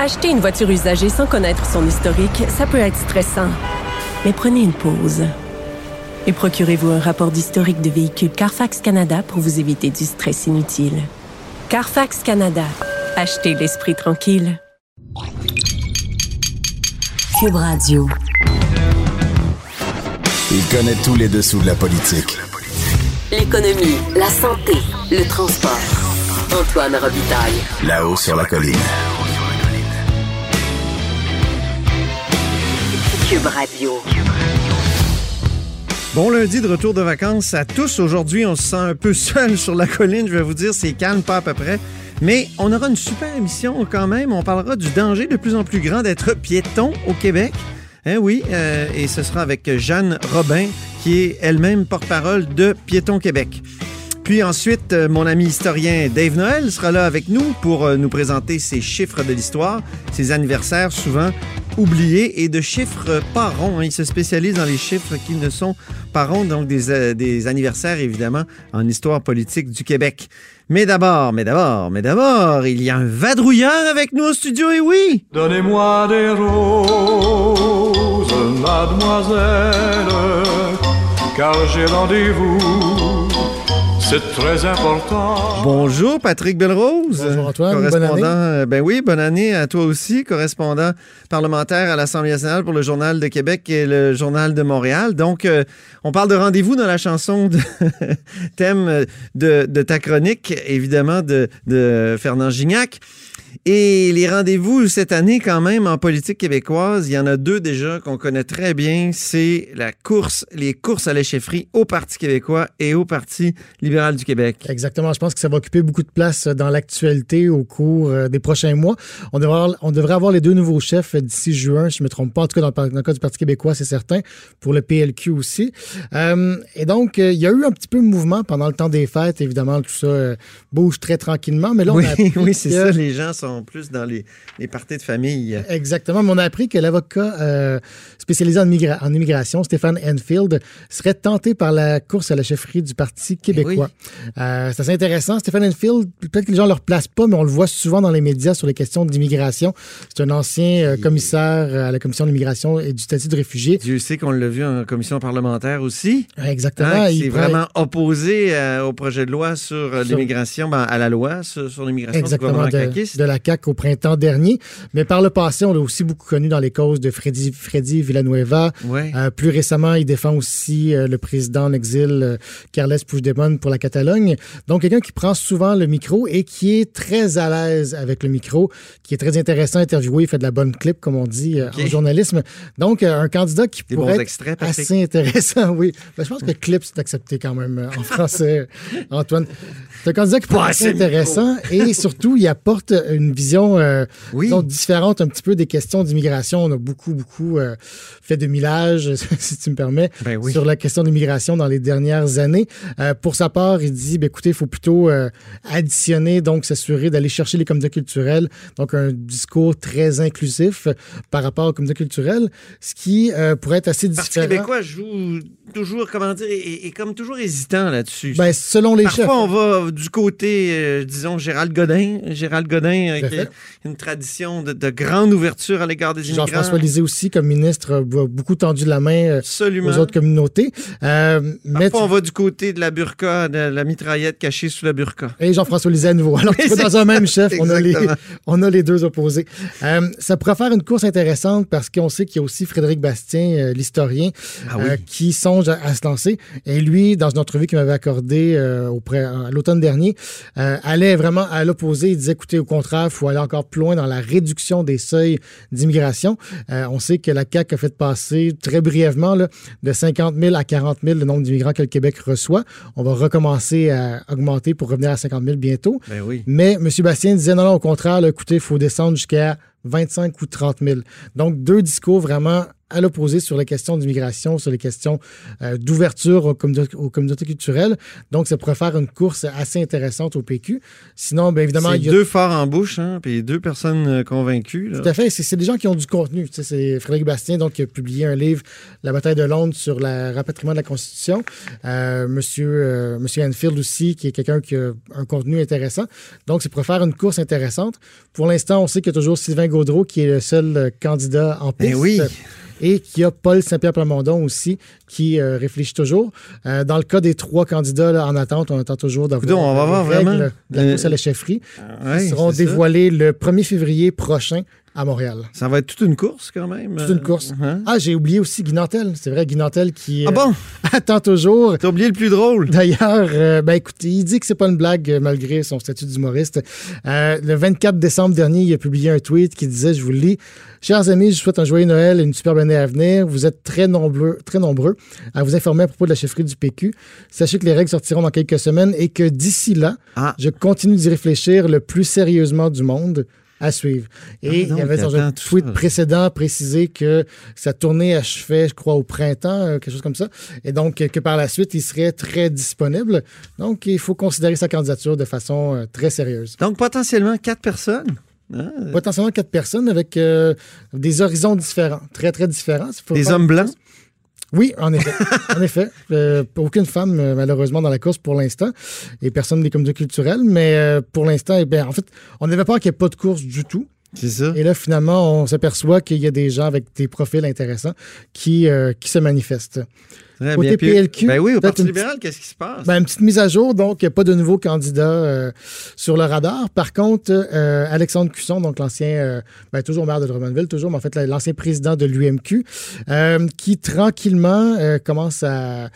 Acheter une voiture usagée sans connaître son historique, ça peut être stressant. Mais prenez une pause. Et procurez-vous un rapport d'historique de véhicule Carfax Canada pour vous éviter du stress inutile. Carfax Canada. Achetez l'esprit tranquille. Cube Radio. Il connaît tous les dessous de la politique. L'économie, la santé, le transport. Antoine Robitaille. Là-haut sur la colline. Bon lundi de retour de vacances à tous. Aujourd'hui, on se sent un peu seul sur la colline. Je vais vous dire, c'est calme, pas à peu près. Mais on aura une super émission quand même. On parlera du danger de plus en plus grand d'être piéton au Québec. Hein, oui, euh, et ce sera avec Jeanne Robin, qui est elle-même porte-parole de Piéton Québec. Puis ensuite, euh, mon ami historien Dave Noël sera là avec nous pour euh, nous présenter ses chiffres de l'histoire, ses anniversaires souvent oubliés et de chiffres pas ronds. hein. Il se spécialise dans les chiffres qui ne sont pas ronds, donc des, euh, des anniversaires évidemment en histoire politique du Québec. Mais d'abord, mais d'abord, mais d'abord, il y a un vadrouilleur avec nous au studio, et oui! Donnez-moi des roses, mademoiselle, car j'ai rendez-vous. C'est très important. Bonjour Patrick Belrose. Bonjour, Antoine. Bonne Correspondant, année. euh, ben oui, bonne année à toi aussi, correspondant parlementaire à l'Assemblée nationale pour le Journal de Québec et le Journal de Montréal. Donc, euh, on parle de rendez-vous dans la chanson de thème de, de ta chronique, évidemment, de, de Fernand Gignac. Et les rendez-vous cette année, quand même, en politique québécoise, il y en a deux déjà qu'on connaît très bien. C'est la course, les courses à la chefferie au Parti québécois et au Parti libéral du Québec. Exactement. Je pense que ça va occuper beaucoup de place dans l'actualité au cours euh, des prochains mois. On devrait, avoir, on devrait avoir les deux nouveaux chefs d'ici juin, si je ne me trompe pas. En tout cas, dans le, cas du Parti québécois, c'est certain. Pour le PLQ aussi. Euh, et donc, euh, il y a eu un petit peu de mouvement pendant le temps des fêtes. Évidemment, tout ça bouge très tranquillement. Mais là, on Oui, a oui, c'est ça. Les gens sont plus dans les, les parties de famille. Exactement, mais on a appris que l'avocat euh, spécialisé en, migra- en immigration, Stéphane Enfield, serait tenté par la course à la chefferie du Parti québécois. Euh, c'est assez intéressant. Stéphane Enfield, peut-être que les gens ne le replacent pas, mais on le voit souvent dans les médias sur les questions d'immigration. C'est un ancien euh, commissaire à la Commission de l'immigration et du statut de réfugié. Dieu sait qu'on l'a vu en commission parlementaire aussi. Exactement. Hein, Il pourrait- vraiment opposé au projet de loi sur Sur- l'immigration, ben, à la loi sur, sur l'immigration du Exactement, gouvernement de, de la CAQ au printemps dernier. Mais par le passé, on l'a aussi beaucoup connu dans les causes de Freddy, Freddy Villanueva. Ouais. Euh, plus récemment, il défend aussi euh, le président en exil, euh, Carles Puigdemont, pour la Catalogne. Donc, quelqu'un qui prend souvent le micro et qui est très à l'aise avec le micro, qui est très intéressant à interviewer, il fait de la bonne clip, comme on dit euh, Ok. en journalisme. Donc, un candidat qui Des pourrait être extraits, Patrick. assez intéressant, oui. Ben, je pense que clip, c'est accepté quand même en français, Antoine. C'est un candidat qui pourrait être assez assez intéressant et surtout, il apporte une vision euh, Oui. disons, différente un petit peu des questions d'immigration. On a beaucoup, beaucoup euh, fait de millage, si tu me permets, Ben oui. sur la question d'immigration dans les dernières années. Euh, pour sa part, il dit, ben, écoutez, il faut plutôt additionner, donc s'assurer d'aller chercher les communautés culturelles. Donc, un discours très inclusif par rapport aux communautés culturelles, ce qui pourrait être assez Le différent. québécois joue toujours, comment dire, est comme toujours hésitant là-dessus. Ben, selon les chefs. Parfois, on va du côté, disons, Gérald Godin. Gérald Godin, euh, à qui une tradition de, de grande ouverture à l'égard des immigrants. Jean-François Lisée aussi, comme ministre, a beaucoup tendu la main euh, Absolument. aux autres communautés. Euh, mais Parfois, on va du côté de la burqa, de la mitraillette cachée sous la burqa. Et Jean-François Lisée à nouveau. Alors, tu dans un même chef, on a, les, Exactement. on a les deux opposés. Euh, ça pourrait faire une course intéressante parce qu'on sait qu'il y a aussi Frédéric Bastien, euh, l'historien, Ah oui. euh, qui songe à, à se lancer. Et lui, dans une entrevue qu'il m'avait accordée euh, à l'automne dernier, euh, allait vraiment à l'opposé. Il disait, écoutez, au contraire, il faut aller encore plus loin dans la réduction des seuils d'immigration. Euh, on sait que la CAQ a fait passer très brièvement là, de 50 000 à 40 000 le nombre d'immigrants que le Québec reçoit. On va recommencer à augmenter pour revenir à 50 000 bientôt. Ben oui. Mais M. Bastien disait non, non, au contraire, là, écoutez, il faut descendre jusqu'à 25 ou 30 000. Donc, deux discours vraiment à l'opposé sur les questions d'immigration, sur les questions euh, d'ouverture aux, communautés- aux communautés culturelles. Donc, ça pourrait faire une course assez intéressante au PQ. Sinon, bien évidemment, il y a deux forts en bouche, hein, puis deux personnes euh, convaincues. là. tout à fait. C'est des gens qui ont du contenu. Tu sais, c'est Frédéric Bastien donc, qui a publié un livre, La bataille de Londres, sur le rapatriement de la Constitution. Euh, monsieur, euh, Monsieur Enfield aussi, qui est quelqu'un qui a un contenu intéressant. Donc, c'est pour faire une course intéressante. Pour l'instant, on sait qu'il y a toujours Sylvain Gaudreau qui est le seul euh, candidat en Ben piste. oui. Et qu'il y a Paul Saint-Pierre Plamondon aussi qui euh, réfléchit toujours. Euh, dans le cas des trois candidats là, en attente, on attend toujours d'avoir on va les voir règles vraiment, de la euh, course à la chefferie. Ouais, qui seront ça. dévoilés le 1er février prochain à Montréal. Ça va être toute une course quand même. C'est une course. Hein? Ah, j'ai oublié aussi Guy Nantel. C'est vrai, Guy Nantel qui Ah euh, bon? attend toujours. T'as oublié le plus drôle. D'ailleurs, euh, ben écoutez, il dit que c'est pas une blague euh, malgré son statut d'humoriste. Euh, le 24 décembre dernier, il a publié un tweet qui disait, je vous le lis, Chers amis, je vous souhaite un joyeux Noël et une superbe année à venir. Vous êtes très nombreux, très nombreux à vous informer à propos de la chefferie du PQ. Sachez que les règles sortiront dans quelques semaines et que d'ici là, Ah. je continue d'y réfléchir le plus sérieusement du monde à suivre. Et Ah, il y avait dans un tweet ça. précédent précisé que sa tournée achevait, je crois, au printemps, euh, quelque chose comme ça. Et donc, euh, que par la suite, il serait très disponible. Donc, il faut considérer sa candidature de façon euh, très sérieuse. Donc, potentiellement quatre personnes. Hein? Potentiellement quatre personnes avec euh, des horizons différents, très, très différents. Faut Des hommes blancs? Oui, en effet. en effet. Euh, aucune femme, euh, malheureusement, dans la course pour l'instant. Et personne des communautés culturelles. Mais euh, pour l'instant, eh bien, en fait, on n'avait pas qu'il n'y ait pas de course du tout. C'est ça. Et là, finalement, on s'aperçoit qu'il y a des gens avec des profils intéressants qui, qui se manifestent. Très côté bien. Puis- PLQ, Ben oui, au Parti libéral, qu'est-ce qui se passe? Ben, une petite mise à jour, donc il n'y a pas de nouveaux candidats euh, sur le radar. Par contre, euh, Alexandre Cusson, donc l'ancien, euh, ben, toujours maire de Drummondville, toujours, mais en fait la- l'ancien président de l'UMQ, qui tranquillement commence à,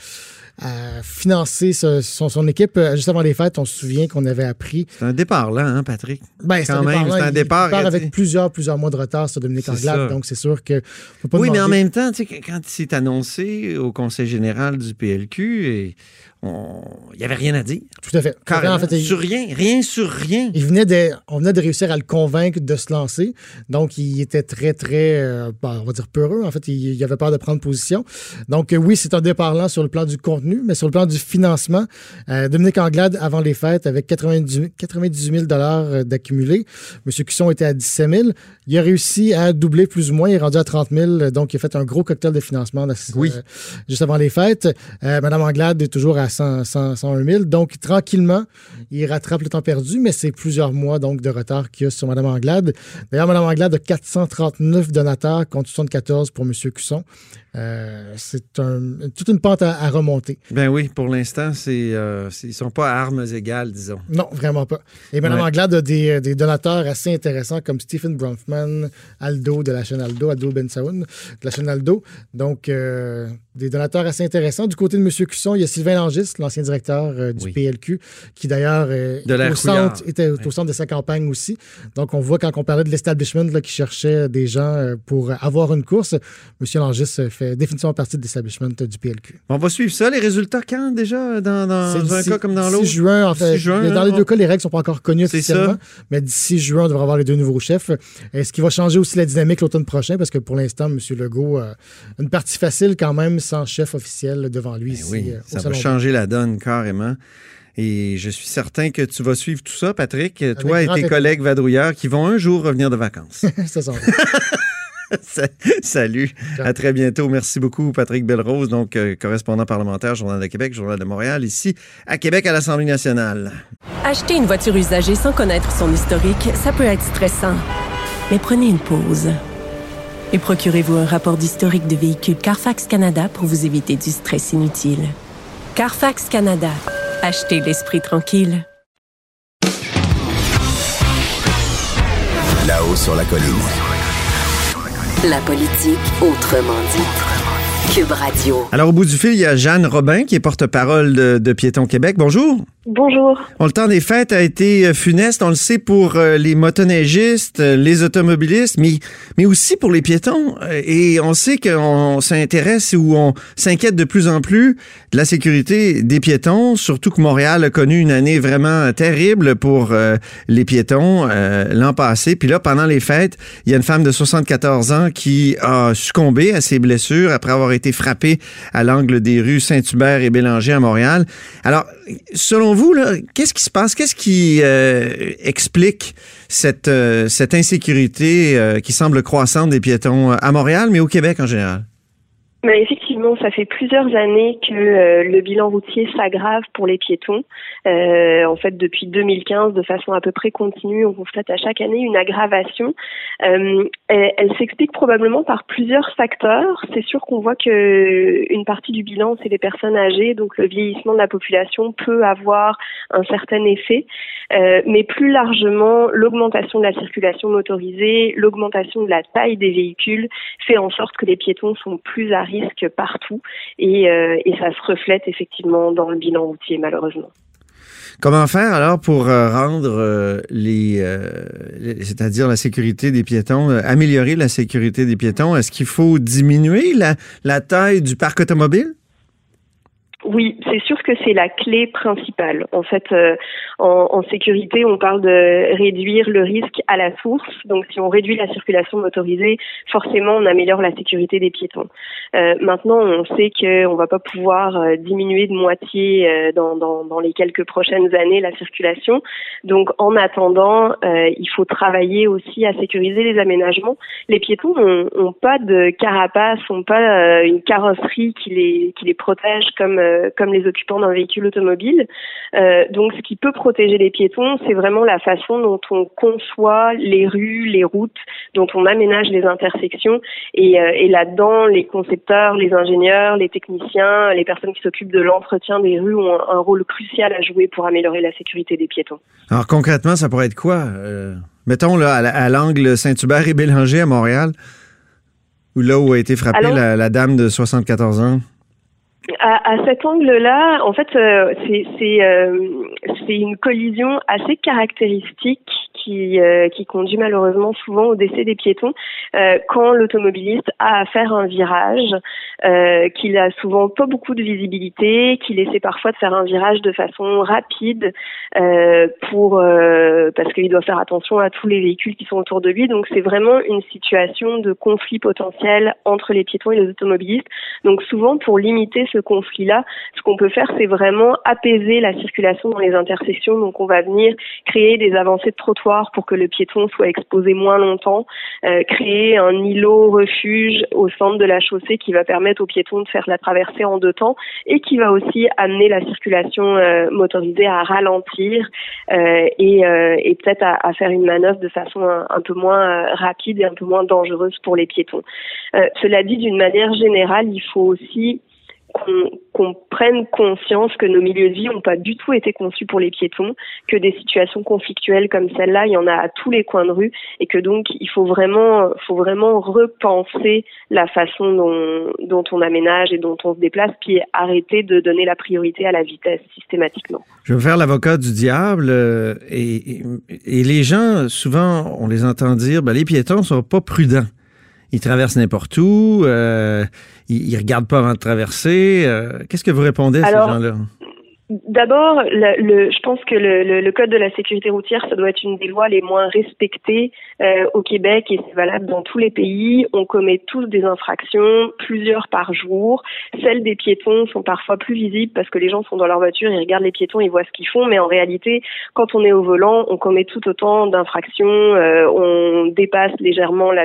à financer ce- son, son équipe. Euh, Juste avant les fêtes, on se souvient qu'on avait appris. c'est un départ là, hein, Patrick? Ben, c'est un même, départ, un il- départ, Il part il avec plusieurs, plusieurs mois de retard sur Dominique Anglade, donc c'est sûr que. faut pas Oui, mais en même temps, tu sais, quand c'est annoncé au conseil général du PLQ, et il n'y avait rien à dire. Tout à fait. Carrément. En fait, il- sur rien. Rien sur rien. Il venait de, on venait de réussir à le convaincre de se lancer. Donc, il était très, très, euh, ben, on va dire peureux. En fait, il, il avait peur de prendre position. Donc, euh, oui, c'est un départ lent sur le plan du contenu, mais sur le plan du financement, euh, Dominique Anglade, avant les fêtes, avec 90, 98 000 euh, d'accumulé. M. Cusson était à 17 000. Il a réussi à doubler plus ou moins. Il est rendu à 30 000. Donc, il a fait un gros cocktail de financement là, Oui. juste avant les fêtes. Madame Anglade est toujours à 100, 100, 101 000. Donc, tranquillement, il rattrape le temps perdu, mais c'est plusieurs mois donc de retard qu'il y a sur Mme Anglade. D'ailleurs, Mme Anglade a 439 donateurs contre 74 pour M. Cusson. Euh, c'est un- toute une pente à, à remonter. Ben oui, pour l'instant, c'est, euh, ils sont pas à armes égales, disons. Non, vraiment pas. Et Mme Ouais. Anglade a des, euh, des donateurs assez intéressants comme Stephen Bronfman, Aldo de la chaîne Aldo, Aldo Ben Saoun de la chaîne Aldo. Donc, euh, des donateurs assez intéressants. Du côté de M. Cusson, il y a Sylvain Langis, l'ancien directeur du Oui. PLQ, qui d'ailleurs était au Ouais. centre de sa campagne aussi. Donc, on voit quand on parlait de l'establishment qui cherchait des gens pour avoir une course, M. Langis euh, fait définitivement partie de l'establishment euh, du PLQ. On va suivre ça. Les résultats quand déjà, dans, dans un cas comme dans l'autre? juin, en fait. Juin, dans hein, les on- deux cas, les règles sont pas encore connues officiellement, ça. mais d'ici juin, on devrait avoir les deux nouveaux chefs. Et ce qui va changer aussi la dynamique l'automne prochain, parce que pour l'instant, M. Legault a une partie facile quand même sans chef officiel devant lui Ben ici. oui, euh, ça va changer la donne carrément. Et je suis certain que tu vas suivre tout ça, Patrick, toi et tes collègues vadrouilleurs qui vont un jour revenir de vacances. Ça Salut, à très bientôt. Merci beaucoup, Patrick Belrose, donc euh, correspondant parlementaire, Journal de Québec, Journal de Montréal, ici à Québec à l'Assemblée nationale. Acheter une voiture usagée sans connaître son historique, ça peut être stressant. Mais prenez une pause. Et procurez-vous un rapport d'historique de véhicule Carfax Canada pour vous éviter du stress inutile. Carfax Canada. Achetez l'esprit tranquille. Là-haut sur la colline. La politique autrement dit. Cube Radio. Alors, au bout du fil, il y a Jeanne Robin, qui est porte-parole de, de Piéton Québec. Bonjour. Bonjour. Bon, le temps des fêtes a été euh, funeste, on le sait, pour euh, les motoneigistes, euh, les automobilistes, mais, mais aussi pour les piétons. Et on sait qu'on s'intéresse ou on s'inquiète de plus en plus de la sécurité des piétons, surtout que Montréal a connu une année vraiment terrible pour les piétons l'an passé. Puis là, pendant les fêtes, il y a une femme de 74 ans qui a succombé à ses blessures après avoir été frappée à l'angle des rues Saint-Hubert et Bélanger à Montréal. Alors, selon vous, qu'est-ce qui se passe? Qu'est-ce qui euh, explique cette, euh, insécurité euh, qui semble croissante des piétons à Montréal, mais au Québec en général? Effectivement, ça fait plusieurs années que le bilan routier s'aggrave pour les piétons. Euh, en fait, depuis 2015, de façon à peu près continue, on constate à chaque année une aggravation. Euh, elle, s'explique probablement par plusieurs facteurs. C'est sûr qu'on voit que une partie du bilan, c'est les personnes âgées, donc le vieillissement de la population peut avoir un certain effet. Euh, mais plus largement, l'augmentation de la circulation motorisée, l'augmentation de la taille des véhicules fait en sorte que les piétons sont plus à partout et, euh, et ça se reflète effectivement dans le bilan routier malheureusement. Comment faire alors pour euh, rendre euh, les, c'est-à-dire la sécurité des piétons, améliorer la sécurité des piétons? Est-ce qu'il faut diminuer la, la taille du parc automobile? Oui, c'est sûr que c'est la clé principale. En fait, euh, en, en, sécurité, on parle de réduire le risque à la source. Donc, si on réduit la circulation motorisée, forcément, on améliore la sécurité des piétons. Euh, maintenant, on sait qu'on va pas pouvoir euh, diminuer de moitié euh, dans, dans, dans, les quelques prochaines années la circulation. Donc, en attendant, il faut travailler aussi à sécuriser les aménagements. Les piétons ont, pas de carapace, ont pas une carrosserie qui les qui les protège comme euh, comme les occupants d'un véhicule automobile. Euh, donc, ce qui peut protéger les piétons, c'est vraiment la façon dont on conçoit les rues, les routes, dont on aménage les intersections. Et, euh, et là-dedans, les concepteurs, les ingénieurs, les techniciens, les personnes qui s'occupent de l'entretien des rues ont un, rôle crucial à jouer pour améliorer la sécurité des piétons. Alors concrètement, ça pourrait être quoi Mettons là à l'angle Saint-Hubert et Bélanger à Montréal, où là où a été frappée la, la dame de 74 ans? À, à, cet angle-là, en fait, euh, c'est euh, une collision assez caractéristique qui, euh, qui conduit malheureusement souvent au décès des piétons euh, quand l'automobiliste a à faire un virage, euh, qu'il a souvent pas beaucoup de visibilité, qu'il essaie parfois de faire un virage de façon rapide euh, pour euh, parce qu'il doit faire attention à tous les véhicules qui sont autour de lui. Donc c'est vraiment une situation de conflit potentiel entre les piétons et les automobilistes. Donc souvent pour limiter ce conflit-là, ce qu'on peut faire c'est vraiment apaiser la circulation dans les intersections. Donc on va venir créer des avancées de pour que le piéton soit exposé moins longtemps, euh, créer un îlot refuge au centre de la chaussée qui va permettre aux piétons de faire la traversée en deux temps et qui va aussi amener la circulation euh, motorisée à ralentir euh, et peut-être à, faire une manœuvre de façon un, peu moins rapide et un peu moins dangereuse pour les piétons. cela dit, d'une manière générale, il faut aussi qu'on prenne conscience que nos milieux de vie n'ont pas du tout été conçus pour les piétons, que des situations conflictuelles comme celle-là, il y en a à tous les coins de rue, et que donc il faut vraiment, faut vraiment repenser la façon dont, dont on aménage et dont on se déplace, puis arrêter de donner la priorité à la vitesse systématiquement. Je vais faire l'avocat du diable, euh, et, et, les gens, souvent, on les entend dire, ben, les piétons sont pas prudents ils traversent n'importe où, euh, ils, ils, regardent pas avant de traverser. Euh, qu'est-ce que vous répondez à ces gens-là? D'abord, le, je pense que le, le, code de la sécurité routière, ça doit être une des lois les moins respectées euh, au Québec et c'est valable dans tous les pays. On commet tous des infractions, plusieurs par jour. Celles des piétons sont parfois plus visibles parce que les gens sont dans leur voiture, ils regardent les piétons, ils voient ce qu'ils font, mais en réalité, quand on est au volant, on commet tout autant d'infractions. Euh, on dépasse légèrement la,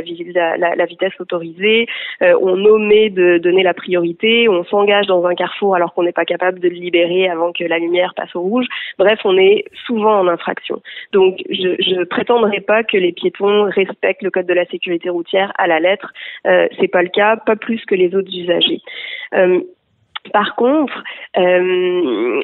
la, la vitesse autorisée, euh, on omet de donner la priorité, on s'engage dans un carrefour alors qu'on n'est pas capable de le libérer avant que la lumière passe au rouge. Bref, on est souvent en infraction. Donc, je ne prétendrai pas que les piétons respectent le code de la sécurité routière à la lettre. Euh, c'est pas le cas, pas plus que les autres usagers. Euh, par contre, euh,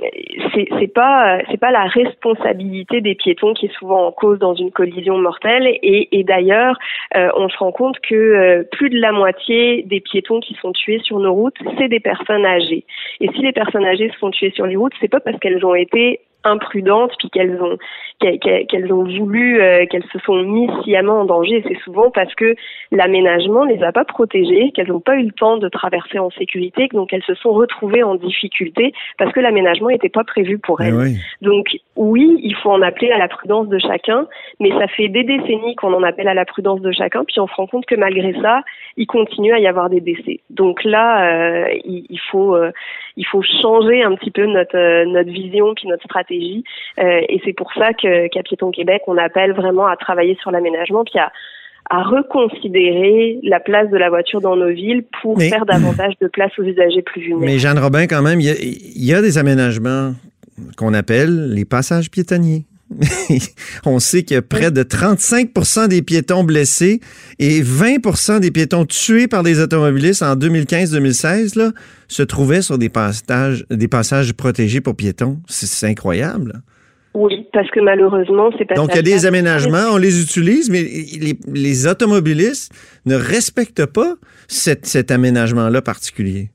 c'est pas la responsabilité des piétons qui est souvent en cause dans une collision mortelle. Et, et d'ailleurs, euh, on se rend compte que euh, plus de la moitié des piétons qui sont tués sur nos routes, c'est des personnes âgées. Et si les personnes âgées se font tuer sur les routes, c'est pas parce qu'elles ont été imprudentes puis qu'elles ont qu'elles ont voulu euh, qu'elles se sont mises sciemment en danger c'est souvent parce que l'aménagement les a pas protégées qu'elles n'ont pas eu le temps de traverser en sécurité donc elles se sont retrouvées en difficulté parce que l'aménagement n'était pas prévu pour Eh elles oui. donc oui il faut en appeler à la prudence de chacun mais ça fait des décennies qu'on en appelle à la prudence de chacun puis on se rend compte que malgré ça il continue à y avoir des décès donc là euh, il, il faut euh, il faut changer un petit peu notre euh, notre vision puis notre stratégie Euh, et c'est pour ça que qu'à Piéton Québec on appelle vraiment à travailler sur l'aménagement puis à à reconsidérer la place de la voiture dans nos villes pour Mais- faire davantage de place aux usagers plus vulnérables. Mais Jeanne Robin, quand même, il y a, il y a des aménagements qu'on appelle les passages piétonniers. On sait que près de 35% des piétons blessés et 20% des piétons tués par des automobilistes en 2015-2016 là, se trouvaient sur des passages, des passages protégés pour piétons. C'est incroyable. Oui, parce que malheureusement, c'est pas Donc, il y a des aménagements, on les utilise, mais les, les automobilistes ne respectent pas cet, cet aménagement-là particulier.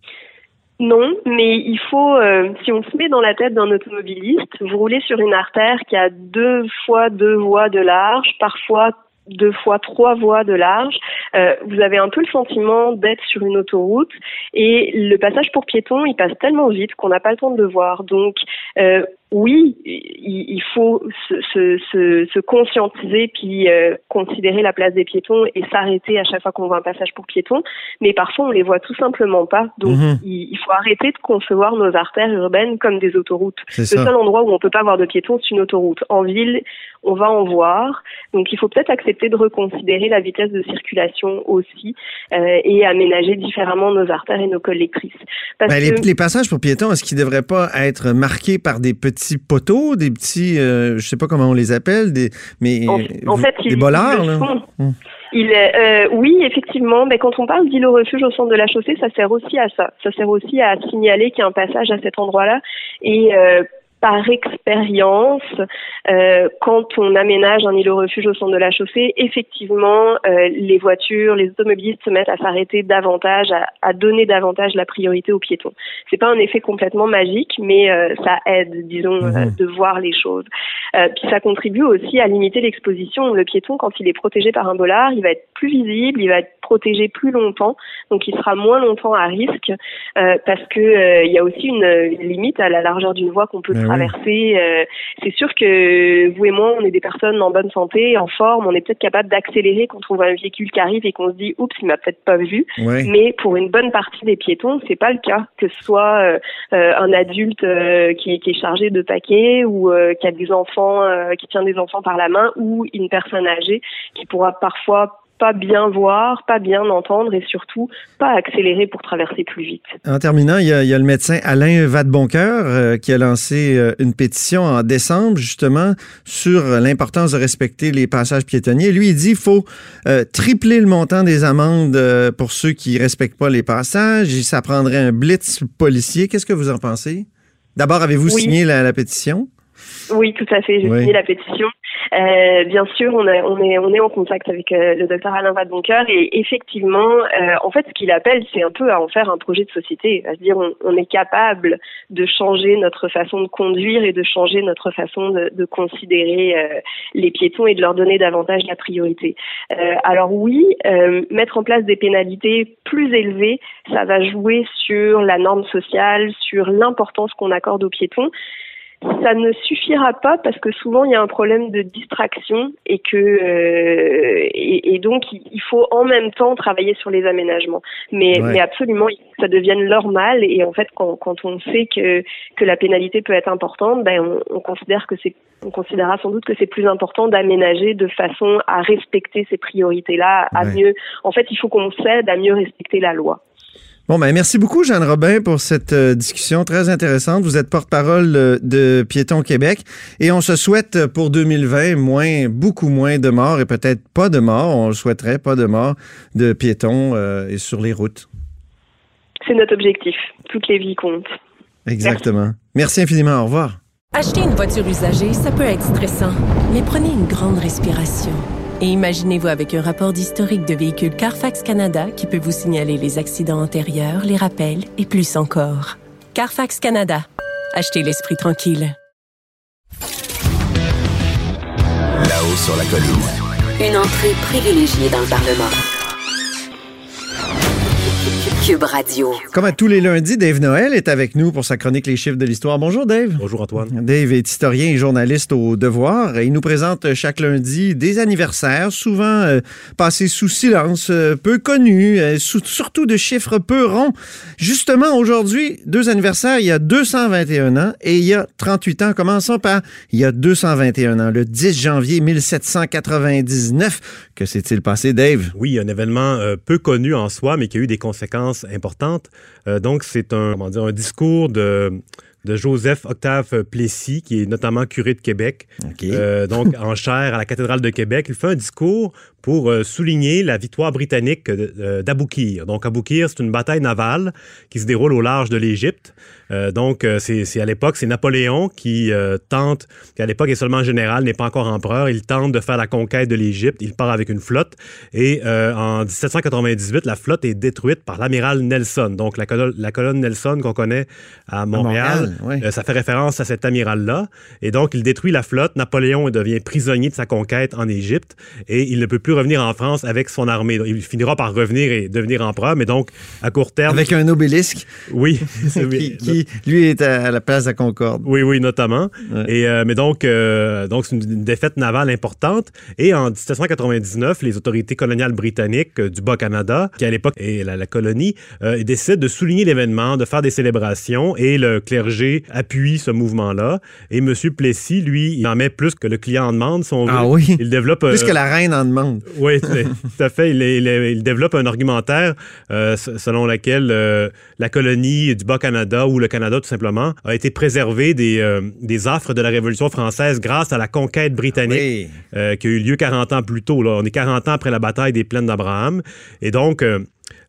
Non, mais il faut, euh, si on se met dans la tête d'un automobiliste, vous roulez sur une artère qui a deux fois deux voies de large, parfois deux fois trois voies de large. Euh, vous avez un peu le sentiment d'être sur une autoroute et le passage pour piétons, il passe tellement vite qu'on n'a pas le temps de le voir. Donc, euh, oui, il, faut se, se, se, se conscientiser puis euh, considérer la place des piétons et s'arrêter à chaque fois qu'on voit un passage pour piétons. Mais parfois, on les voit tout simplement pas. Donc, Mhm. il, il faut arrêter de concevoir nos artères urbaines comme des autoroutes. C'est Le ça. seul endroit où on peut pas voir de piétons, c'est une autoroute. En ville, on va en voir. Donc, il faut peut-être accepter de reconsidérer la vitesse de circulation aussi euh, et aménager différemment nos artères et nos collectrices. Parce Ben, les, que les passages pour piétons, est-ce qu'ils ne devraient pas être marqués par des petits poteaux, des petits, euh, je sais pas comment on les appelle, des, mais En, en vous- fait, des bollards, là? Hum. Il est, euh, oui, effectivement. Mais quand on parle d'île au refuge au centre de la chaussée, ça sert aussi à ça. Ça sert aussi à signaler qu'il y a un passage à cet endroit-là. Et euh, par expérience, euh, quand on aménage un îlot refuge au centre de la chaussée, effectivement, euh, les voitures, les automobilistes se mettent à s'arrêter davantage, à, à donner davantage la priorité aux piétons. C'est pas un effet complètement magique, mais euh, ça aide, disons, Mhm. de voir les choses. Euh, puis ça contribue aussi à limiter l'exposition. Le piéton, quand il est protégé par un bollard, il va être plus visible, il va être protégé plus longtemps, donc il sera moins longtemps à risque, euh, parce que euh, il y a aussi une, une limite à la largeur d'une voie qu'on peut Ben Euh, c'est sûr que vous et moi, on est des personnes en bonne santé, en forme, on est peut-être capable d'accélérer quand on voit un véhicule qui arrive et qu'on se dit oups, il m'a peut-être pas vu. Ouais. Mais pour une bonne partie des piétons, c'est pas le cas. Que ce soit euh, euh, un adulte euh, qui, qui est chargé de paquets ou euh, qui a des enfants, euh, qui tient des enfants par la main, ou une personne âgée qui pourra parfois pas bien voir, pas bien entendre et surtout pas accélérer pour traverser plus vite. En terminant, il y, a, il y a le médecin Alain Vadeboncoeur euh, qui a lancé euh, une pétition en décembre justement sur l'importance de respecter les passages piétonniers. Lui, il dit qu'il faut euh, tripler le montant des amendes pour ceux qui respectent pas les passages. Et Ça prendrait un blitz policier. Qu'est-ce que vous en pensez? D'abord, avez-vous Oui. signé la, la pétition? Oui, tout à fait. J'ai Oui. signé la pétition. Euh, bien sûr, on, est on est on est en contact avec euh, le docteur Alain Vadeboncoeur et effectivement, euh, en fait, ce qu'il appelle, c'est un peu à en faire un projet de société, à se dire on, on est capable de changer notre façon de conduire et de changer notre façon de, de considérer euh, les piétons et de leur donner davantage la priorité. Euh, alors oui, euh, mettre en place des pénalités plus élevées, ça va jouer sur la norme sociale, sur l'importance qu'on accorde aux piétons ça ne suffira pas parce que souvent il y a un problème de distraction et que euh, et, et donc il faut en même temps travailler sur les aménagements. Mais, Ouais. mais absolument, ça devienne normal et en fait quand, quand on sait que que la pénalité peut être importante, ben on, on considère que c'est on considérera sans doute que c'est plus important d'aménager de façon à respecter ces priorités-là, à Ouais. mieux. En fait, il faut qu'on s'aide à mieux respecter la loi. Bon, ben merci beaucoup, Jeanne Robin, pour cette euh, discussion très intéressante. Vous êtes porte-parole euh, de Piétons Québec et on se souhaite euh, pour 2020 moins, beaucoup moins de morts et peut-être pas de morts. On le souhaiterait, pas de morts de piétons euh, et sur les routes. C'est notre objectif. Toutes les vies comptent. Exactement. Merci infiniment. Au revoir. Acheter une voiture usagée, ça peut être stressant, mais prenez une grande respiration. Et imaginez-vous avec un rapport d'historique de véhicule Carfax Canada qui peut vous signaler les accidents antérieurs, les rappels et plus encore. Carfax Canada. Achetez l'esprit tranquille. Là-haut sur la colline. Une entrée privilégiée dans le Parlement. Cube Radio. Comme à tous les lundis, Dave Noël est avec nous pour sa chronique Les chiffres de l'histoire. Bonjour Dave. Bonjour Antoine. Dave est historien et journaliste au Devoir. Il nous présente chaque lundi des anniversaires, souvent euh, passés sous silence, euh, peu connus, euh, sous- surtout de chiffres peu ronds. Justement, aujourd'hui, deux anniversaires, il y a 221 ans et il y a 38 ans. Commençons par il y a 221 ans, le 10 janvier 1799. Que s'est-il passé, Dave? Oui, un événement euh, peu connu en soi, mais qui a eu des conséquences importantes. Euh, donc, c'est un, comment dire, un discours de, de Joseph Octave Plessis, qui est notamment curé de Québec, euh, donc en chaire à la cathédrale de Québec. Il fait un discours pour euh, souligner la victoire britannique de- euh, d'Aboukir. Donc, Aboukir, c'est une bataille navale qui se déroule au large de l'Égypte. Euh, donc, euh, c'est à l'époque, c'est Napoléon qui euh, tente, qui à l'époque est seulement général, n'est pas encore empereur, il tente de faire la conquête de l'Égypte. Il part avec une flotte et euh, en 1798, la flotte est détruite par l'amiral Nelson. Donc, la colonne, la colonne Nelson qu'on connaît à Montréal, euh, ça fait référence à cet amiral-là. Et donc, il détruit la flotte. Napoléon devient prisonnier de sa conquête en Égypte et il ne peut plus revenir en France avec son armée. Donc, Il finira par revenir et devenir empereur, mais donc, à court terme... Avec un obélisque? Oui. qui, qui, lui, est à la place de la Concorde. Oui, oui, notamment. Ouais. Et, euh, mais donc, euh, donc c'est une, défaite navale importante. Et en 1799, les autorités coloniales britanniques euh, du Bas-Canada, qui à l'époque est la, la colonie, décident de souligner l'événement, de faire des célébrations, et le clergé appuie ce mouvement-là. Et M. Plessis, lui, il en met plus que le client en demande, si on veut. Ah oui? Il développe... Plus que la reine en demande. Oui, tout à fait. Il, il- il développe un argumentaire euh, selon lequel euh, la colonie du Bas-Canada ou le Canada tout simplement a été préservé des, euh, des affres de la Révolution française grâce à la conquête britannique Oui. euh, qui a eu lieu 40 ans plus tôt. Là. On est 40 ans après la bataille des plaines d'Abraham. Et donc...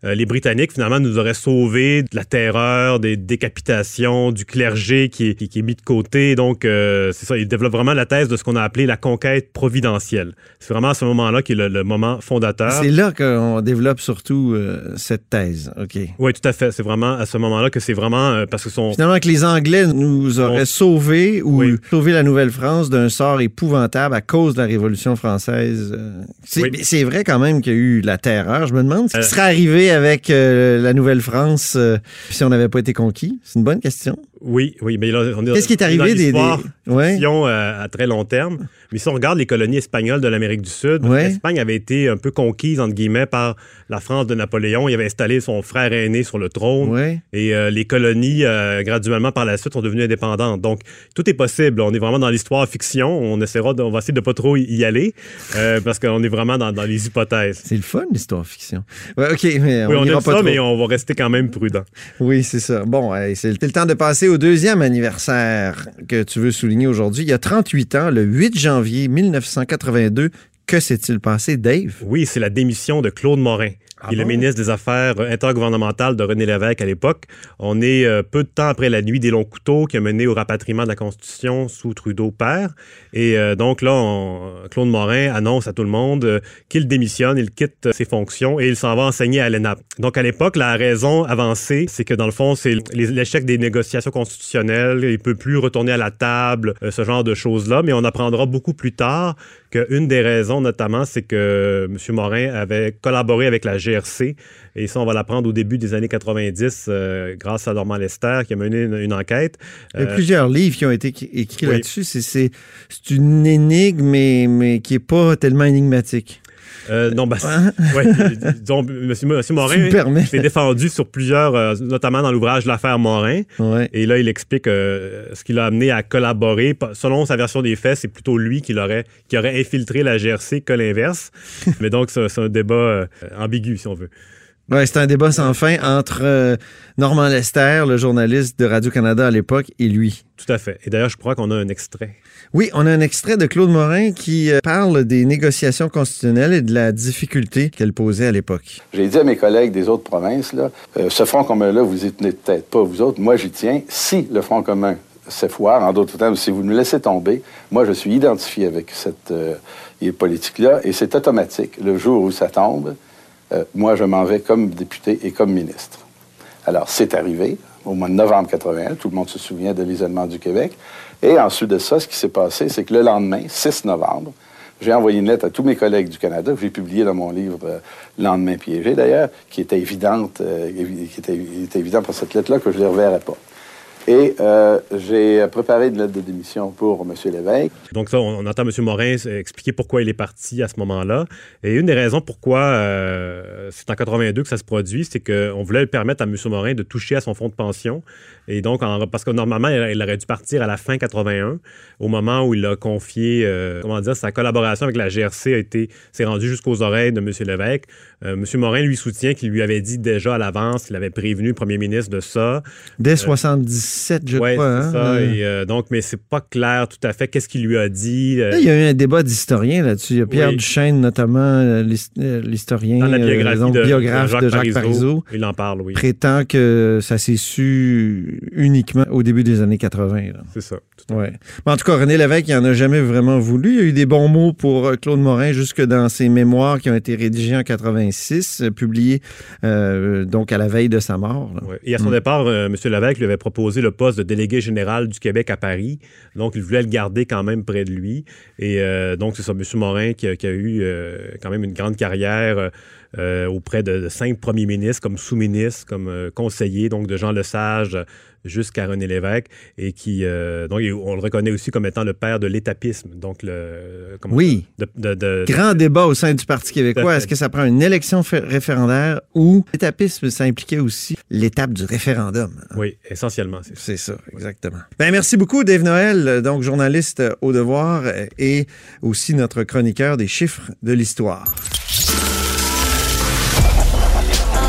euh, les Britanniques, finalement, nous auraient sauvés de la terreur, des décapitations, du clergé qui est, qui, qui est mis de côté. Donc, euh, c'est ça, ils développent vraiment la thèse de ce qu'on a appelé la conquête providentielle. C'est vraiment à ce moment-là qui est le, le moment fondateur. C'est là qu'on développe surtout euh, cette thèse. OK. Oui, tout à fait. C'est vraiment à ce moment-là que c'est vraiment parce que son... Finalement, que les Anglais nous auraient sauvés ou Oui. sauvé la Nouvelle-France d'un sort épouvantable à cause de la Révolution française. C'est Oui. vrai quand même qu'il y a eu la terreur. Je me demande ce qui serait arrivé avec euh, la Nouvelle-France euh, si on n'avait pas été conquis? C'est une bonne question. Oui, oui, mais là, on est Qu'est-ce qui est on arrivé des... des- Ouais. euh, à très long terme. Mais si on regarde les colonies espagnoles de l'Amérique du Sud, Ouais. l'Espagne avait été un peu conquise, entre guillemets, par la France de Napoléon. Il avait installé son frère aîné sur le trône. Ouais. Et euh, les colonies, euh, graduellement par la suite, sont devenues indépendantes. Donc, tout est possible. On est vraiment dans l'histoire fiction. On essaiera, de- on va essayer de pas trop y- aller euh, parce qu'on est vraiment dans, dans les hypothèses. C'est le fun, l'histoire fiction. OK, mais Oui, on on n'ira aime pas ça, trop. mais on va rester quand même prudent. Oui, c'est ça. Bon, c'est le temps de passer au deuxième anniversaire que tu veux souligner aujourd'hui. Il y a 38 ans, le 8 janvier 1982. Que s'est-il passé, Dave? Oui, c'est la démission de Claude Morin, qui est le ministre des Affaires intergouvernementales de René Lévesque à l'époque. On est euh, peu de temps après la nuit des longs couteaux qui a mené au rapatriement de la Constitution sous Trudeau père. Et euh, donc là, on- Claude Morin annonce à tout le monde euh, qu'il démissionne, il quitte euh, ses fonctions et il s'en va enseigner à l'ENAP. Donc à l'époque, la raison avancée, c'est que dans le fond, c'est l'échec des négociations constitutionnelles, il peut plus retourner à la table, euh, ce genre de choses-là, mais on apprendra beaucoup plus tard qu'une des raisons, notamment, c'est que M. Morin avait collaboré avec la GRC. Et ça, on va l'apprendre au début des années 90 euh, grâce à Normand Lester qui a mené une, une enquête. Il y a Euh, plusieurs livres qui ont été écri- écrits oui. là-dessus. C'est- une énigme, mais, mais qui n'est pas tellement énigmatique. Euh, non, ben, Hein? ouais, disons, M. Monsieur Tu Morin s'est défendu sur plusieurs, euh, notamment dans l'ouvrage L'affaire Morin. Ouais. Et là, il explique euh, ce qui l'a amené à collaborer. Selon sa version des faits, c'est plutôt lui qui, l'aurait, qui aurait infiltré la GRC que l'inverse. Mais donc, c'est un débat euh, ambigu, si on veut. Ouais, c'est un débat sans fin entre euh, Normand Lester, le journaliste de Radio-Canada à l'époque, et lui. Tout à fait. Et d'ailleurs, je crois qu'on a un extrait. Oui, on a un extrait de Claude Morin qui euh, parle des négociations constitutionnelles et de la difficulté qu'elle posait à l'époque. J'ai dit à mes collègues des autres provinces, là, euh, ce Front commun-là, vous y tenez peut-être pas, vous autres. Moi, j'y tiens. Si le Front commun s'effoire, en d'autres termes, si vous nous laissez tomber, moi, je suis identifié avec cette euh, politique-là et c'est automatique. Le jour où ça tombe, euh, moi, je m'en vais comme député et comme ministre. Alors, c'est arrivé au mois de novembre 81. Tout le monde se souvient de l'isolement du Québec. Et ensuite de ça, ce qui s'est passé, c'est que le lendemain, 6 novembre, J'ai envoyé une lettre à tous mes collègues du Canada, que j'ai publié dans mon livre euh, Lendemain piégé, d'ailleurs, qui était évidente, euh, qui était, évident pour cette lettre-là que je ne les reverrais pas. Et euh, j'ai préparé une lettre de démission pour M. Lévesque. Donc ça, on, entend M. Morin expliquer pourquoi il est parti à ce moment-là. Et une des raisons pourquoi euh, c'est en 82 que ça se produit, c'est qu'on voulait permettre à M. Morin de toucher à son fonds de pension. Et donc, en, parce que normalement, il, aurait dû partir à la fin 81, au moment où il a confié, euh, comment dire, sa collaboration avec la GRC a été, s'est rendue jusqu'aux oreilles de M. Lévesque. M. Morin lui soutient qu'il lui avait dit déjà à l'avance, il avait prévenu le premier ministre de ça. Dès 70 je ouais, crois. Hein? Ça, et, euh, donc, mais c'est pas clair tout à fait qu'est-ce qu'il lui a dit. Euh... il y a eu un débat d'historiens là-dessus. Il y a Pierre oui. Duchesne, notamment, euh, l'historien, Dans la biographie donc, de, biographe de Jacques, Parizeau, Il en parle, oui. prétend que ça s'est su uniquement au début des années 80. C'est ça. Ouais. Mais en tout cas, René Lévesque, il n'en a jamais vraiment voulu. Il y a eu des bons mots pour Claude Morin jusque dans ses mémoires qui ont été rédigés en 86, publiés euh, donc à la veille de sa mort. Ouais. Et à son mm. départ, M. Lévesque lui avait proposé le poste de délégué général du Québec à Paris. Donc, il voulait le garder quand même près de lui. Et euh, donc, c'est ça, M. Morin qui a, eu euh, quand même une grande carrière euh, auprès de, de, cinq premiers ministres, comme sous-ministre, comme conseiller, donc de Jean Lesage jusqu'à René Lévesque, et qui, donc, on le reconnaît aussi comme étant le père de l'étapisme. Donc, le, oui. De, de, de, Grand débat au sein du Parti québécois. Est-ce que ça prend une élection référendaire ou l'étapisme, ça impliquait aussi l'étape du référendum? Oui, essentiellement, c'est C'est ça, exactement. Ben, merci beaucoup, Dave Noël, donc journaliste au devoir et aussi notre chroniqueur des chiffres de l'histoire.